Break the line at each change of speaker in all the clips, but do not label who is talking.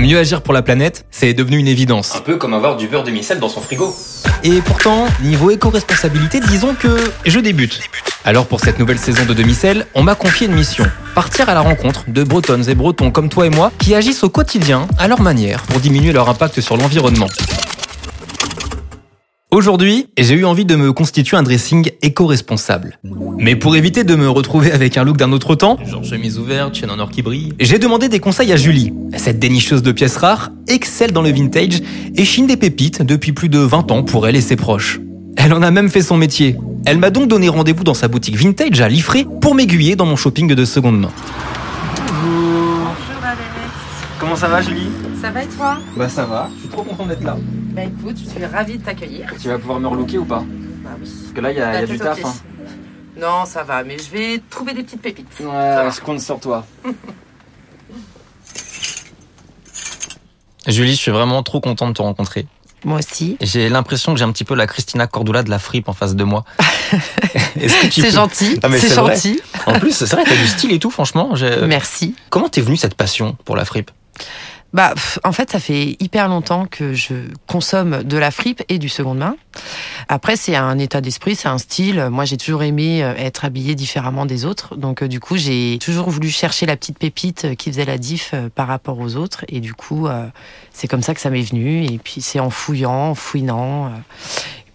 Mieux agir pour la planète, c'est devenu une évidence.
Un peu comme avoir du beurre demi-sel dans son frigo.
Et pourtant, niveau éco-responsabilité, disons que je débute. Alors pour cette nouvelle saison de demi-sel, on m'a confié une mission. Partir à la rencontre de bretonnes et bretons comme toi et moi qui agissent au quotidien, à leur manière, pour diminuer leur impact sur l'environnement. Aujourd'hui, j'ai eu envie de me constituer un dressing éco-responsable. Mais pour éviter de me retrouver avec un look d'un autre temps, genre chemise ouverte, chaîne en or qui brille, j'ai demandé des conseils à Julie. Cette dénicheuse de pièces rares excelle dans le vintage et chine des pépites depuis plus de 20 ans pour elle et ses proches. Elle en a même fait son métier. Elle m'a donc donné rendez-vous dans sa boutique vintage à Liffré pour m'aiguiller dans mon shopping de seconde main.
Bonjour Alex.
Comment ça va Julie?
Ça va et toi?
Bah ça va, je suis trop content d'être là.
Bah écoute, je suis ravie de t'accueillir.
Tu vas pouvoir me relooker ou pas
Bah oui.
Parce que là, il y a, y a du taf. hein.
Non, ça va, mais je vais trouver des petites pépites.
Ouais, je compte sur toi. Julie, je suis vraiment trop content de te rencontrer.
Moi aussi.
J'ai l'impression que j'ai un petit peu la Christina Cordula de la fripe en face de moi.
C'est
peux-
gentil,
Ah,
c'est
vrai.
gentil.
En plus, c'est vrai, t'as du style et tout, franchement.
Merci.
Comment t'es venue cette passion pour la fripe?
Bah, en fait, ça fait hyper longtemps que je consomme de la fripe et du seconde main. Après, c'est un état d'esprit, c'est un style. Moi, j'ai toujours aimé euh, être habillée différemment des autres. Donc, euh, du coup, j'ai toujours voulu chercher la petite pépite euh, qui faisait la diff par rapport aux autres. Et du coup, c'est comme ça que ça m'est venu. Et puis, c'est en fouillant, en fouinant.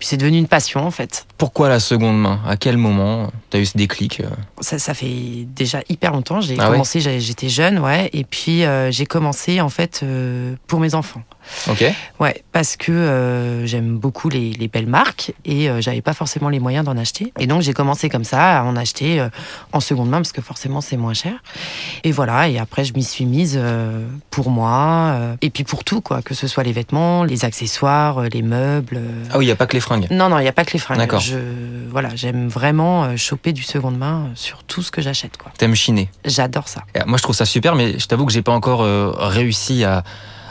Puis, c'est devenu une passion, en fait.
Pourquoi la seconde main? À quel moment t'as eu ce déclic euh?
Ça, ça fait déjà hyper longtemps. J'ai
Ah
commencé, j'étais jeune, ouais. Et puis, euh, j'ai commencé, en fait, euh, pour mes enfants.
Ok.
Ouais, parce que euh, j'aime beaucoup les, les belles marques et euh, j'avais pas forcément les moyens d'en acheter. Et donc j'ai commencé comme ça à en acheter euh, en seconde main parce que forcément c'est moins cher. Et voilà, et après je m'y suis mise euh, pour moi et puis pour tout quoi, que ce soit les vêtements, les accessoires, les meubles.
Ah oui, il y a pas que les fringues.
Non non, il y a pas que les fringues.
D'accord.
Je voilà, j'aime vraiment choper du seconde main sur tout ce que j'achète quoi.
T'aimes chiner.
J'adore ça.
Et Moi, je trouve ça super, mais je t'avoue que j'ai pas encore réussi à,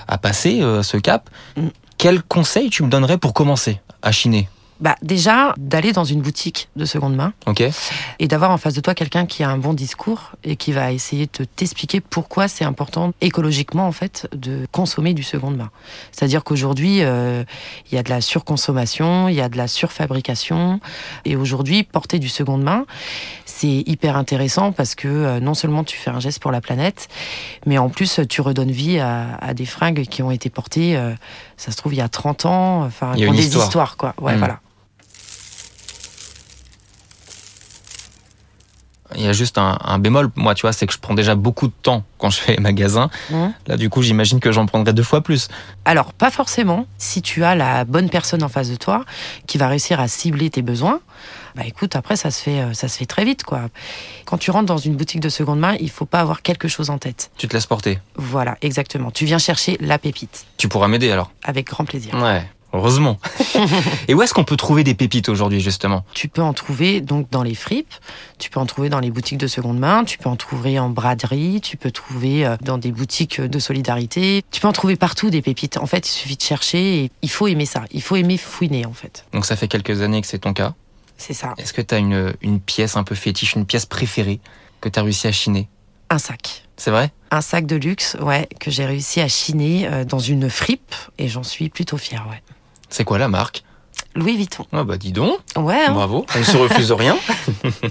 à passer euh, ce cap.
Mm.
Quel conseil tu me donnerais pour commencer à chiner?
Bah déjà d'aller dans une boutique de seconde main
Ok.
et d'avoir en face de toi quelqu'un qui a un bon discours et qui va essayer de t'expliquer pourquoi c'est important écologiquement en fait de consommer du seconde main. C'est-à-dire qu'aujourd'hui euh, il y a de la surconsommation, il y a de la surfabrication et aujourd'hui porter du seconde main c'est hyper intéressant parce que euh, non seulement tu fais un geste pour la planète mais en plus tu redonnes vie à, à des fringues qui ont été portées euh, ça se trouve il y a 30 ans enfin
Il y a
qui ont des
histoire.
histoires quoi. Ouais
Mm.
voilà.
Il y a juste un, un bémol, moi, tu vois, c'est que je prends déjà beaucoup de temps quand je fais les magasins. Là, du coup, j'imagine que j'en prendrai deux fois plus.
Alors, pas forcément. Si tu as la bonne personne en face de toi qui va réussir à cibler tes besoins, bah écoute, après, ça se fait, euh, ça se fait très vite, quoi. Quand tu rentres dans une boutique de seconde main, il faut pas avoir quelque chose en tête.
Tu te laisses porter.
Voilà, exactement. Tu viens chercher la pépite.
Tu pourras m'aider alors.
Avec grand plaisir.
Ouais, heureusement. Et où est-ce qu'on peut trouver des pépites aujourd'hui, justement?
Tu peux en trouver donc dans les fripes, tu peux en trouver dans les boutiques de seconde main, tu peux en trouver en braderie, tu peux trouver euh, dans des boutiques de solidarité, tu peux en trouver partout des pépites. En fait, il suffit de chercher et il faut aimer ça. Il faut aimer fouiner, en fait.
Donc, ça fait quelques années que c'est ton cas.
C'est ça.
Est-ce que tu as une, une pièce un peu fétiche, une pièce préférée que tu as réussi à chiner?
Un sac.
C'est vrai?
Un sac de luxe, ouais, que j'ai réussi à chiner euh, dans une fripe et j'en suis plutôt fière, ouais.
C'est quoi la marque
Louis Vuitton.
Ah bah dis donc,
Ouais, hein.
bravo, elle ne se refuse rien.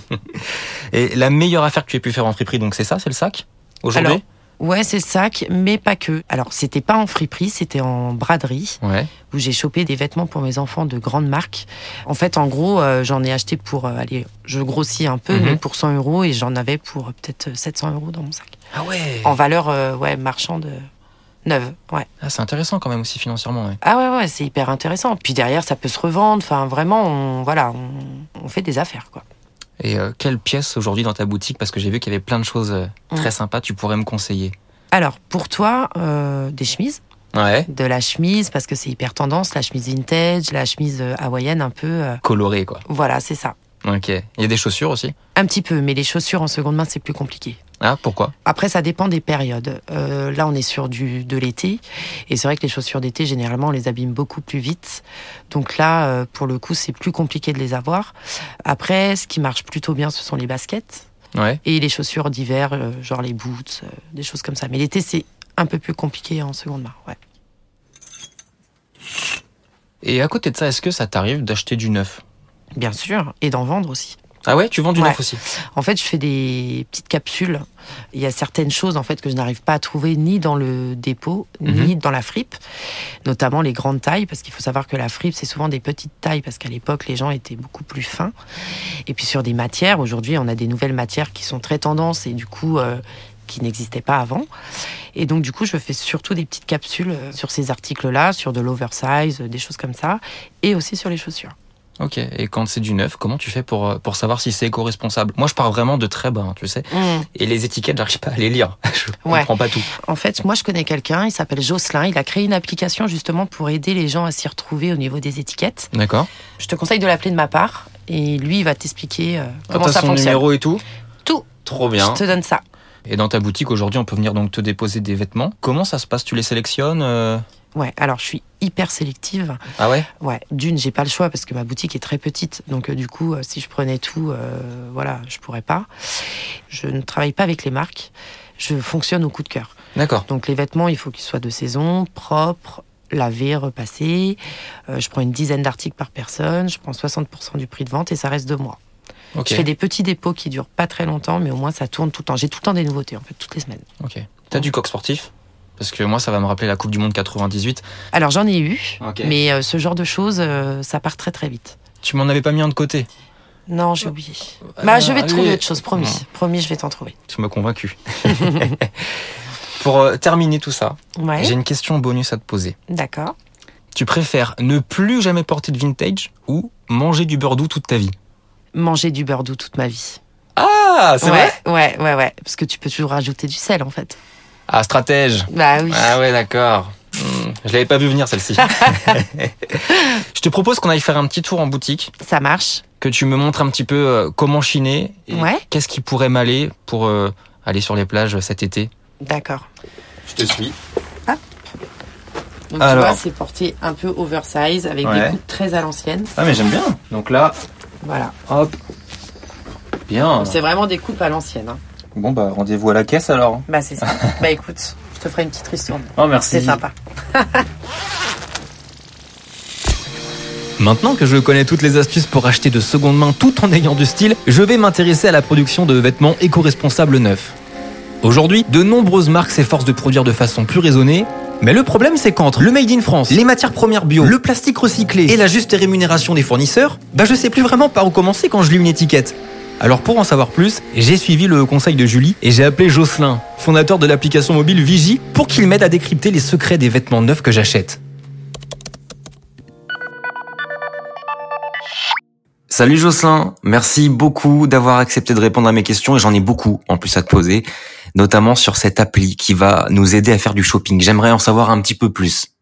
Et la meilleure affaire que tu aies pu faire en friperie, donc c'est ça, c'est le sac Aujourd'hui
ouais, c'est le sac, mais pas que. Alors, c'était pas en friperie, c'était en braderie
Ouais.
où j'ai chopé des vêtements pour mes enfants de grandes marques. En fait, en gros, euh, j'en ai acheté pour, euh, allez, je grossis un peu,
Mhm.
mais pour 100 euros et j'en avais pour euh, peut-être 700 euros dans mon sac.
Ah ouais
En valeur, euh, ouais, marchande neuve, ouais.
ah, C'est intéressant quand même aussi financièrement. Ouais.
Ah ouais, ouais, c'est hyper intéressant. Puis derrière, ça peut se revendre. Enfin, vraiment, on, voilà, on, on fait des affaires, quoi.
Et euh, quelle pièce aujourd'hui dans ta boutique Parce que j'ai vu qu'il y avait plein de choses euh, très sympas, tu pourrais me conseiller?
Alors, pour toi, euh, des chemises.
Ouais.
De la chemise, parce que c'est hyper tendance, la chemise vintage, la chemise euh, hawaïenne un peu. euh,
Coloré quoi.
voilà, c'est ça.
Ok. Il y a des chaussures aussi?
Un petit peu, mais les chaussures en seconde main, c'est plus compliqué.
Ah, pourquoi?
Après, ça dépend des périodes. Euh, là, on est sur du, de l'été. Et c'est vrai que les chaussures d'été, généralement, on les abîme beaucoup plus vite. Donc là, euh, pour le coup, c'est plus compliqué de les avoir. Après, ce qui marche plutôt bien, ce sont les baskets.
Ouais.
Et les chaussures d'hiver, euh, genre les boots, des choses comme ça. Mais l'été, c'est un peu plus compliqué en seconde main. Ouais.
Et à côté de ça, est-ce que ça t'arrive d'acheter du neuf?
Bien sûr, et d'en vendre aussi.
Ah ouais, tu vends du
Ouais.
neuf aussi
En fait, je fais des petites capsules. Il y a certaines choses en fait que je n'arrive pas à trouver ni dans le dépôt ni dans la fripe, notamment les grandes tailles, parce qu'il faut savoir que la fripe c'est souvent des petites tailles, parce qu'à l'époque les gens étaient beaucoup plus fins. Et puis sur des matières, aujourd'hui on a des nouvelles matières qui sont très tendances et du coup euh, qui n'existaient pas avant. Et donc du coup je fais surtout des petites capsules euh, sur ces articles-là, sur de l'oversize, euh, des choses comme ça, et aussi sur les chaussures.
Ok, et quand c'est du neuf, comment tu fais pour, euh, pour savoir si c'est éco-responsable? Moi, je pars vraiment de très bas, hein, tu sais. Et les étiquettes, j'arrive pas à les lire. Je
Ouais.
comprends pas tout.
En fait, moi, je connais quelqu'un, il s'appelle Jocelyn. Il a créé une application justement pour aider les gens à s'y retrouver au niveau des étiquettes.
D'accord.
Je te conseille de l'appeler de ma part. Et lui, il va t'expliquer euh, comment
T'as
ça
son
fonctionne.
numéro et tout?
Tout.
Trop bien.
Je te donne ça.
Et dans ta boutique, aujourd'hui, on peut venir donc te déposer des vêtements. Comment ça se passe? Tu les sélectionnes euh?
Ouais, alors je suis hyper sélective.
Ah ouais?
Ouais, d'une, j'ai pas le choix parce que ma boutique est très petite. Donc, euh, du coup, euh, si je prenais tout, euh, voilà, je pourrais pas. Je ne travaille pas avec les marques. Je fonctionne au coup de cœur.
D'accord.
Donc les vêtements, il faut qu'ils soient de saison, propres, lavés, repassés. Euh, je prends une dizaine d'articles par personne, je prends 60% du prix de vente et ça reste deux mois. Je fais des petits dépôts qui durent pas très longtemps, mais au moins ça tourne tout le temps. J'ai tout le temps des nouveautés, en fait, toutes les semaines.
Ok. T'as du coq sportif? Parce que moi, ça va me rappeler la Coupe du Monde 98.
Alors j'en ai eu, mais euh, ce genre de choses, euh, ça part très très vite.
Tu m'en avais pas mis un de côté.
Non, j'ai oublié. Bah, je vais te
allez.
trouver autre chose, promis.
Non.
Promis, je vais t'en trouver.
Tu m'as convaincu. Pour euh, terminer tout ça,
Ouais,
j'ai une question bonus à te poser.
d'accord.
Tu préfères ne plus jamais porter de vintage ou manger du beurre doux toute ta vie?
Manger du beurre doux toute ma vie.
Ah, c'est
ouais,
vrai?
Ouais, ouais, ouais. Parce que tu peux toujours rajouter du sel, en fait.
Ah, stratège.
Bah oui.
Ah ouais, d'accord. Hmm, je l'avais pas vu venir celle-ci. je te propose qu'on aille faire un petit tour en boutique,
Ça marche.
que tu me montres un petit peu euh, comment chiner et
Ouais.
qu'est-ce qui pourrait m'aller pour euh, aller sur les plages cet été.
D'accord.
Je te suis.
Donc
Alors.
tu vois, c'est porté un peu oversize avec
Ouais.
des coupes très à l'ancienne.
Ah mais j'aime bien. Donc là,
Voilà.
hop. Bien.
C'est vraiment des coupes à l'ancienne. hein.
Bon bah rendez-vous à la caisse alors.
Bah c'est ça. bah écoute, je te ferai une petite ristourne.
Oh merci.
C'est sympa.
Maintenant que je connais toutes les astuces pour acheter de seconde main tout en ayant du style, je vais m'intéresser à la production de vêtements éco-responsables neufs. Aujourd'hui, de nombreuses marques s'efforcent de produire de façon plus raisonnée, mais le problème c'est qu'entre le made in France, les matières premières bio, le plastique recyclé et la juste rémunération des fournisseurs, bah je sais plus vraiment par où commencer quand je lis une étiquette. Alors pour en savoir plus, j'ai suivi le conseil de Julie et j'ai appelé Jocelyn, fondateur de l'application mobile Vigie, pour qu'il m'aide à décrypter les secrets des vêtements neufs que j'achète.
Salut Jocelyn, merci beaucoup d'avoir accepté de répondre à mes questions et j'en ai beaucoup en plus à te poser, notamment sur cette appli qui va nous aider à faire du shopping. J'aimerais en savoir un petit peu plus.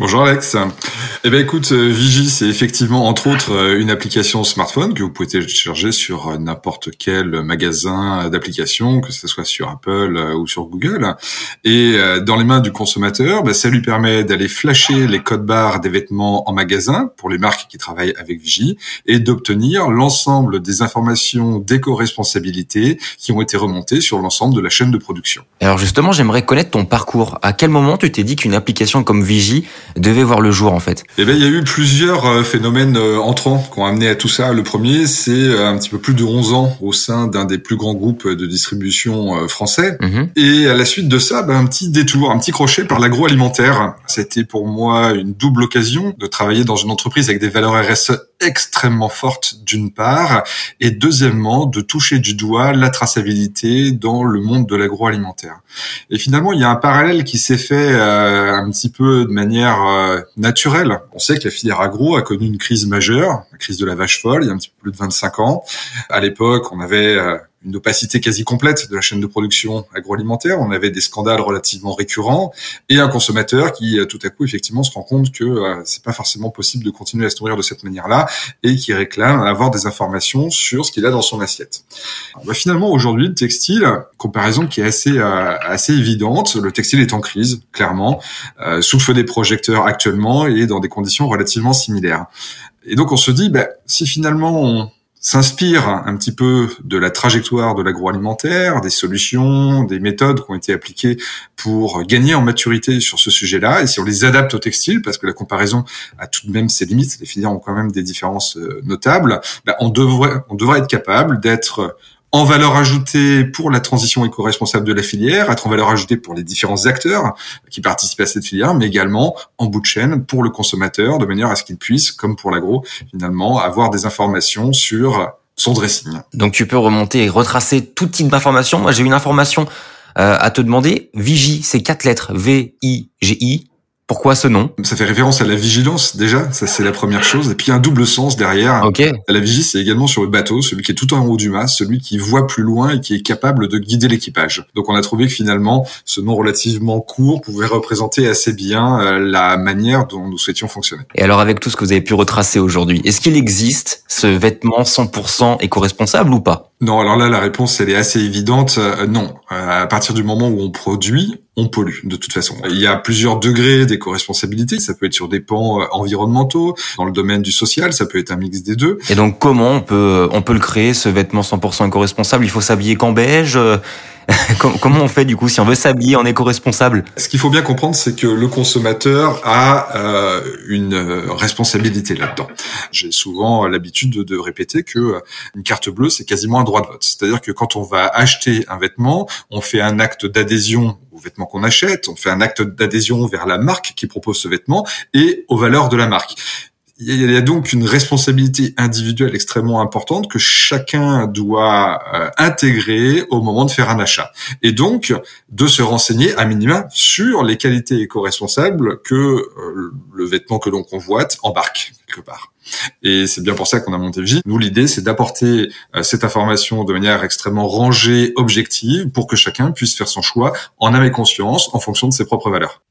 Bonjour Alex. Eh ben écoute, euh, Vigie, c'est effectivement entre autres euh, une application smartphone que vous pouvez télécharger sur euh, n'importe quel magasin d'applications, que ce soit sur Apple ou sur Google. Et dans les mains du consommateur, ben, ça lui permet d'aller flasher les codes barres des vêtements en magasin pour les marques qui travaillent avec Vigie et d'obtenir l'ensemble des informations d'éco-responsabilité qui ont été remontées sur l'ensemble de la chaîne de production.
Alors justement, j'aimerais connaître ton parcours. À quel moment tu t'es dit qu'une application comme Vigie devait voir le jour en fait
Eh ben, il y a eu plusieurs euh, phénomènes euh, entrants qui ont amené à tout ça. Le premier, c'est euh, un petit peu plus de 11 ans au sein d'un des plus grands groupes de distribution français.
Mhm.
Et à la suite de ça, ben, un petit détour, un petit crochet par l'agroalimentaire. C'était pour moi une double occasion de travailler dans une entreprise avec des valeurs RSE extrêmement fortes d'une part, et deuxièmement, de toucher du doigt la traçabilité dans le monde de l'agroalimentaire. Et finalement, il y a un parallèle qui s'est fait euh, un petit peu de manière euh, naturelle. On sait que la filière agro a connu une crise majeure, la crise de la vache folle, il y a un petit peu plus de 25 ans. À l'époque, on avait euh, une opacité quasi complète de la chaîne de production agroalimentaire. On avait des scandales relativement récurrents et un consommateur qui, euh, tout à coup, effectivement, se rend compte que euh, c'est pas forcément possible de continuer à se nourrir de cette manière-là et qui réclame avoir des informations sur ce qu'il a dans son assiette. Bah, finalement, aujourd'hui, le textile, comparaison qui est assez euh, assez évidente. Le textile est en crise, clairement, euh, sous le feu des projecteurs actuellement et dans des conditions relativement similaires. Et donc, on se dit, bah, si finalement s'inspire un petit peu de la trajectoire de l'agroalimentaire, des solutions, des méthodes qui ont été appliquées pour gagner en maturité sur ce sujet-là. Et si on les adapte au textile, parce que la comparaison a tout de même ses limites, les filières ont quand même des différences euh, notables, bah, on devrait, on devrait être capable d'être en valeur ajoutée pour la transition éco-responsable de la filière, être en valeur ajoutée pour les différents acteurs qui participent à cette filière, mais également en bout de chaîne pour le consommateur, de manière à ce qu'il puisse, comme pour l'agro, finalement, avoir des informations sur son dressing.
Donc tu peux remonter et retracer tout type d'informations. Moi j'ai une information euh, à te demander. Vigie, c'est quatre lettres. V-I-G-I. Pourquoi ce nom?
Ça fait référence à la vigilance déjà, ça c'est la première chose. Et puis un double sens derrière.
Ok.
La vigie, c'est également sur le bateau, celui qui est tout en haut du mât, celui qui voit plus loin et qui est capable de guider l'équipage. Donc on a trouvé que finalement, ce nom relativement court pouvait représenter assez bien euh, la manière dont nous souhaitions fonctionner.
Et alors avec tout ce que vous avez pu retracer aujourd'hui, est-ce qu'il existe ce vêtement 100% éco-responsable ou pas?
Non, alors là la réponse elle est assez évidente. Euh, non, Euh, à partir du moment où on produit, on pollue de toute façon. Il y a plusieurs degrés d'éco-responsabilité. Ça peut être sur des pans euh, environnementaux, dans le domaine du social, ça peut être un mix des deux.
Et donc comment on peut on peut le créer ce vêtement 100% éco-responsable? Il faut s'habiller qu'en beige euh, Comment on fait du coup si on veut s'habiller en éco-responsable?
Ce qu'il faut bien comprendre, c'est que le consommateur a euh, une responsabilité là-dedans. J'ai souvent l'habitude de, de répéter que euh, une carte bleue, c'est quasiment un droit de vote. C'est-à-dire que quand on va acheter un vêtement, on fait un acte d'adhésion au vêtement qu'on achète, on fait un acte d'adhésion vers la marque qui propose ce vêtement et aux valeurs de la marque. Il y a donc une responsabilité individuelle extrêmement importante que chacun doit euh, intégrer au moment de faire un achat. Et donc, de se renseigner à minima sur les qualités éco-responsables que euh, le vêtement que l'on convoite embarque quelque part. Et c'est bien pour ça qu'on a monté Vigie. Nous, l'idée, c'est d'apporter euh, cette information de manière extrêmement rangée, objective, pour que chacun puisse faire son choix en âme et conscience, en fonction de ses propres valeurs.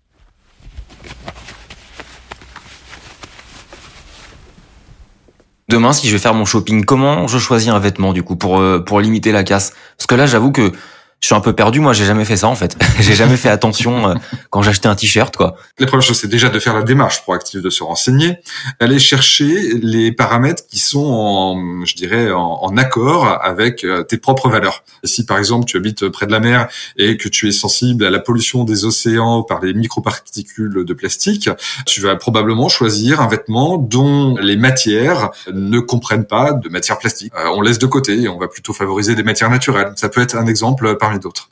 Demain, si je vais faire mon shopping, comment je choisis un vêtement du coup pour euh, pour limiter la casse? Parce que là, j'avoue que je suis un peu perdu. Moi, j'ai jamais fait ça en fait. j'ai jamais fait attention euh, quand j'achetais un t-shirt quoi.
La première chose, c'est déjà de faire la démarche proactive de se renseigner, aller chercher les paramètres qui sont en, je dirais, en, accord avec euh, tes propres valeurs. Si par exemple tu habites près de la mer et que tu es sensible à la pollution des océans par les microparticules de plastique, tu vas probablement choisir un vêtement dont les matières ne comprennent pas de matière plastique. Euh, on laisse de côté et on va plutôt favoriser des matières naturelles. Ça peut être un exemple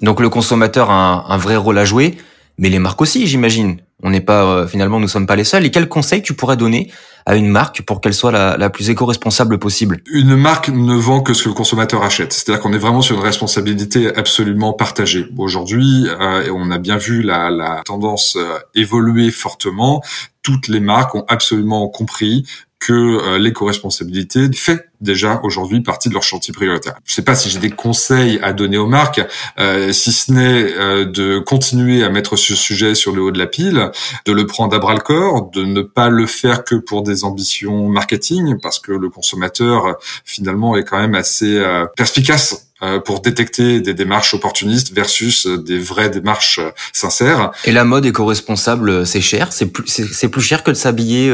Donc le consommateur a un, vrai rôle à jouer, mais les marques aussi, j'imagine. On n'est pas euh, finalement, nous sommes pas les seuls. Et quels conseils tu pourrais donner à une marque pour qu'elle soit la, la plus éco-responsable possible?
Une marque ne vend que ce que le consommateur achète. C'est-à-dire qu'on est vraiment sur une responsabilité absolument partagée. Aujourd'hui, euh, on a bien vu la, la tendance euh, évoluer fortement. Toutes les marques ont absolument compris que euh, l'éco-responsabilité fait déjà aujourd'hui partie de leur chantier prioritaire. Je ne sais pas si j'ai des conseils à donner aux marques, euh, si ce n'est euh, de continuer à mettre ce sujet sur le haut de la pile, de le prendre à bras le corps, de ne pas le faire que pour des ambitions marketing, parce que le consommateur finalement est quand même assez euh, perspicace euh, pour détecter des démarches opportunistes versus des vraies démarches sincères.
Et la mode éco-responsable, c'est cher. C'est plus c'est plus cher que de s'habiller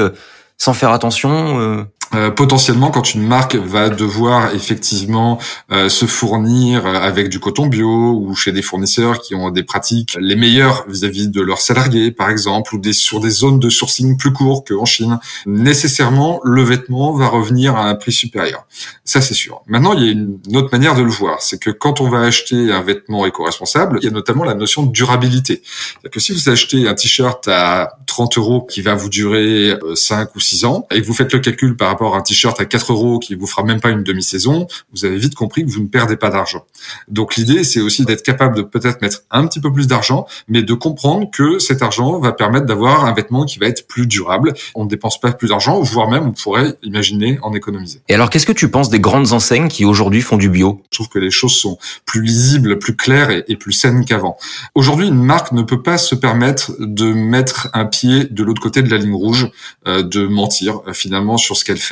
sans faire attention. Euh.
Euh, potentiellement, quand une marque va devoir effectivement euh, se fournir euh, avec du coton bio ou chez des fournisseurs qui ont des pratiques les meilleures vis-à-vis de leurs salariés, par exemple, ou des, sur des zones de sourcing plus courtes qu'en Chine, nécessairement, le vêtement va revenir à un prix supérieur. Ça, c'est sûr. Maintenant, il y a une autre manière de le voir. C'est que quand on va acheter un vêtement éco-responsable, il y a notamment la notion de durabilité. C'est-à-dire que si vous achetez un t-shirt à 30 euros qui va vous durer euh, 5 ou 6 ans, et que vous faites le calcul par rapport à un t-shirt à 4 euros qui vous fera même pas une demi-saison, vous avez vite compris que vous ne perdez pas d'argent. Donc l'idée, c'est aussi d'être capable de peut-être mettre un petit peu plus d'argent, mais de comprendre que cet argent va permettre d'avoir un vêtement qui va être plus durable. On ne dépense pas plus d'argent, voire même on pourrait imaginer en économiser.
Et alors, qu'est-ce que tu penses des grandes enseignes qui aujourd'hui font du bio?
Je trouve que les choses sont plus lisibles, plus claires et, et plus saines qu'avant. Aujourd'hui, une marque ne peut pas se permettre de mettre un pied de l'autre côté de la ligne rouge, euh, de mentir euh, finalement sur ce qu'elle fait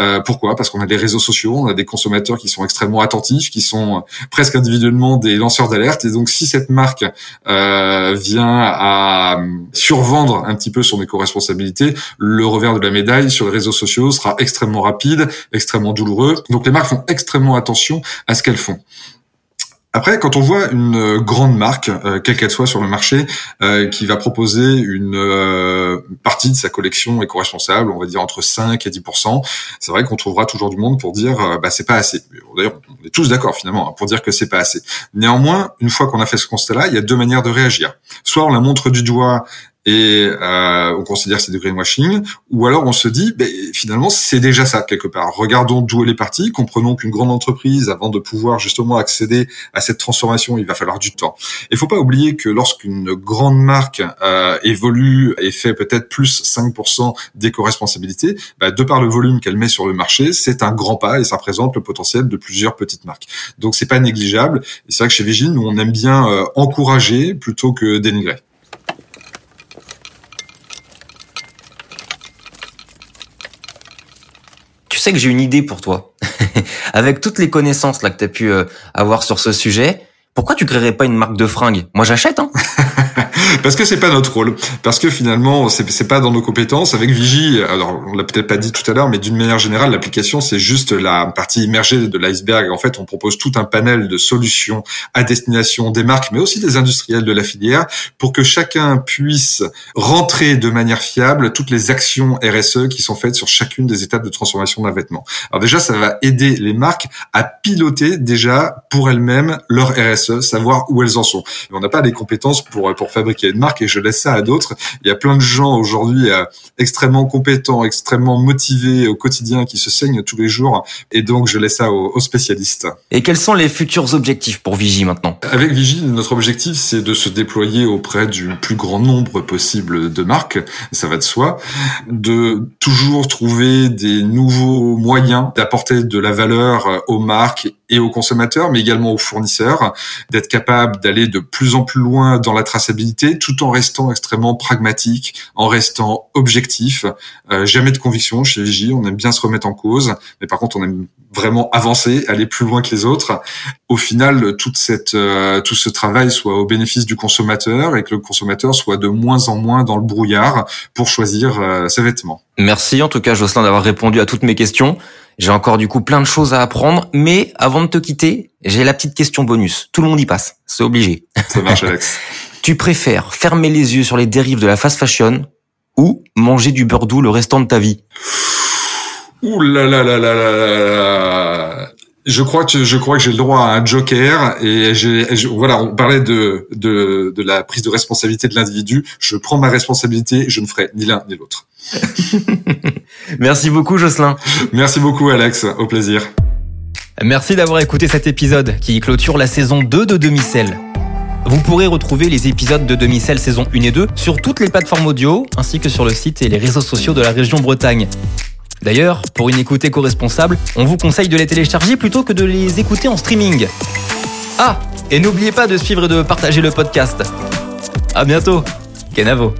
Euh, pourquoi? Parce qu'on a des réseaux sociaux, on a des consommateurs qui sont extrêmement attentifs, qui sont euh, presque individuellement des lanceurs d'alerte. Et donc, si cette marque euh, vient à survendre un petit peu son éco-responsabilité, le revers de la médaille sur les réseaux sociaux sera extrêmement rapide, extrêmement douloureux. Donc, les marques font extrêmement attention à ce qu'elles font. Après, quand on voit une euh, grande marque, euh, quelle qu'elle soit sur le marché, euh, qui va proposer une partie de sa collection éco-responsable, on va dire entre 5 et 10 c'est vrai qu'on trouvera toujours du monde pour dire bah c'est pas assez. D'ailleurs, on est tous d'accord finalement hein, pour dire que c'est pas assez. Néanmoins, une fois qu'on a fait ce constat-là, il y a deux manières de réagir. Soit on la montre du doigt et euh, on considère que c'est du greenwashing, ou alors on se dit, ben, finalement, c'est déjà ça quelque part. Regardons d'où elle est partie, comprenons qu'une grande entreprise, avant de pouvoir justement accéder à cette transformation, il va falloir du temps. Il faut pas oublier que lorsqu'une grande marque euh, évolue et fait peut-être plus 5% d'éco-responsabilité, ben, de par le volume qu'elle met sur le marché, c'est un grand pas et ça représente le potentiel de plusieurs petites marques. Donc c'est pas négligeable. Et c'est vrai que chez Vigine, on aime bien euh, encourager plutôt que dénigrer.
Sais que j'ai une idée pour toi. Avec toutes les connaissances là que tu as pu euh, avoir sur ce sujet, pourquoi tu créerais pas une marque de fringues? Moi j'achète hein.
parce que c'est pas notre rôle, parce que finalement c'est pas dans nos compétences. Avec Vigie, alors on l'a peut-être pas dit tout à l'heure, mais d'une manière générale, l'application c'est juste la partie immergée de l'iceberg. En fait, on propose tout un panel de solutions à destination des marques, mais aussi des industriels de la filière, pour que chacun puisse rentrer de manière fiable toutes les actions RSE qui sont faites sur chacune des étapes de transformation d'un vêtement. Alors déjà, ça va aider les marques à piloter déjà pour elles-mêmes leur RSE, savoir où elles en sont. on n'a pas les compétences pour pour fabriquer une marque et je laisse ça à d'autres. Il y a plein de gens aujourd'hui euh, extrêmement compétents, extrêmement motivés au quotidien qui se saignent tous les jours et donc je laisse ça aux, spécialistes.
Et quels sont les futurs objectifs pour Vigie maintenant?
Avec Vigie, notre objectif c'est de se déployer auprès du plus grand nombre possible de marques, ça va de soi, de toujours trouver des nouveaux moyens d'apporter de la valeur aux marques et aux consommateurs, mais également aux fournisseurs, d'être capable d'aller de plus en plus loin dans la traçabilité, tout en restant extrêmement pragmatique, en restant objectif. Euh, jamais de conviction chez Vigie, on aime bien se remettre en cause, mais par contre on aime vraiment avancer, aller plus loin que les autres. Au final, toute cette, euh, tout ce travail soit au bénéfice du consommateur et que le consommateur soit de moins en moins dans le brouillard pour choisir euh, ses vêtements.
Merci en tout cas Jocelyn d'avoir répondu à toutes mes questions. J'ai encore du coup plein de choses à apprendre, mais avant de te quitter, j'ai la petite question bonus. Tout le monde y passe, c'est obligé.
Ça marche Alex.
tu préfères fermer les yeux sur les dérives de la fast fashion ou manger du beurre doux le restant de ta vie
Ouh là là là là là là je crois que je crois que j'ai le droit à un joker et j'ai voilà on parlait de, de de la prise de responsabilité de l'individu. Je prends ma responsabilité je ne ferai ni l'un ni l'autre.
Merci beaucoup Jocelyn.
Merci beaucoup Alex. Au plaisir.
Merci d'avoir écouté cet épisode qui clôture la saison 2 de Demi-Sel vous pourrez retrouver les épisodes de Demi-Sel saison 1 et 2 sur toutes les plateformes audio ainsi que sur le site et les réseaux sociaux de la région Bretagne D'ailleurs, pour une écoute éco-responsable, on vous conseille de les télécharger plutôt que de les écouter en streaming. Ah, et n'oubliez pas de suivre et de partager le podcast. À bientôt. Kenavo.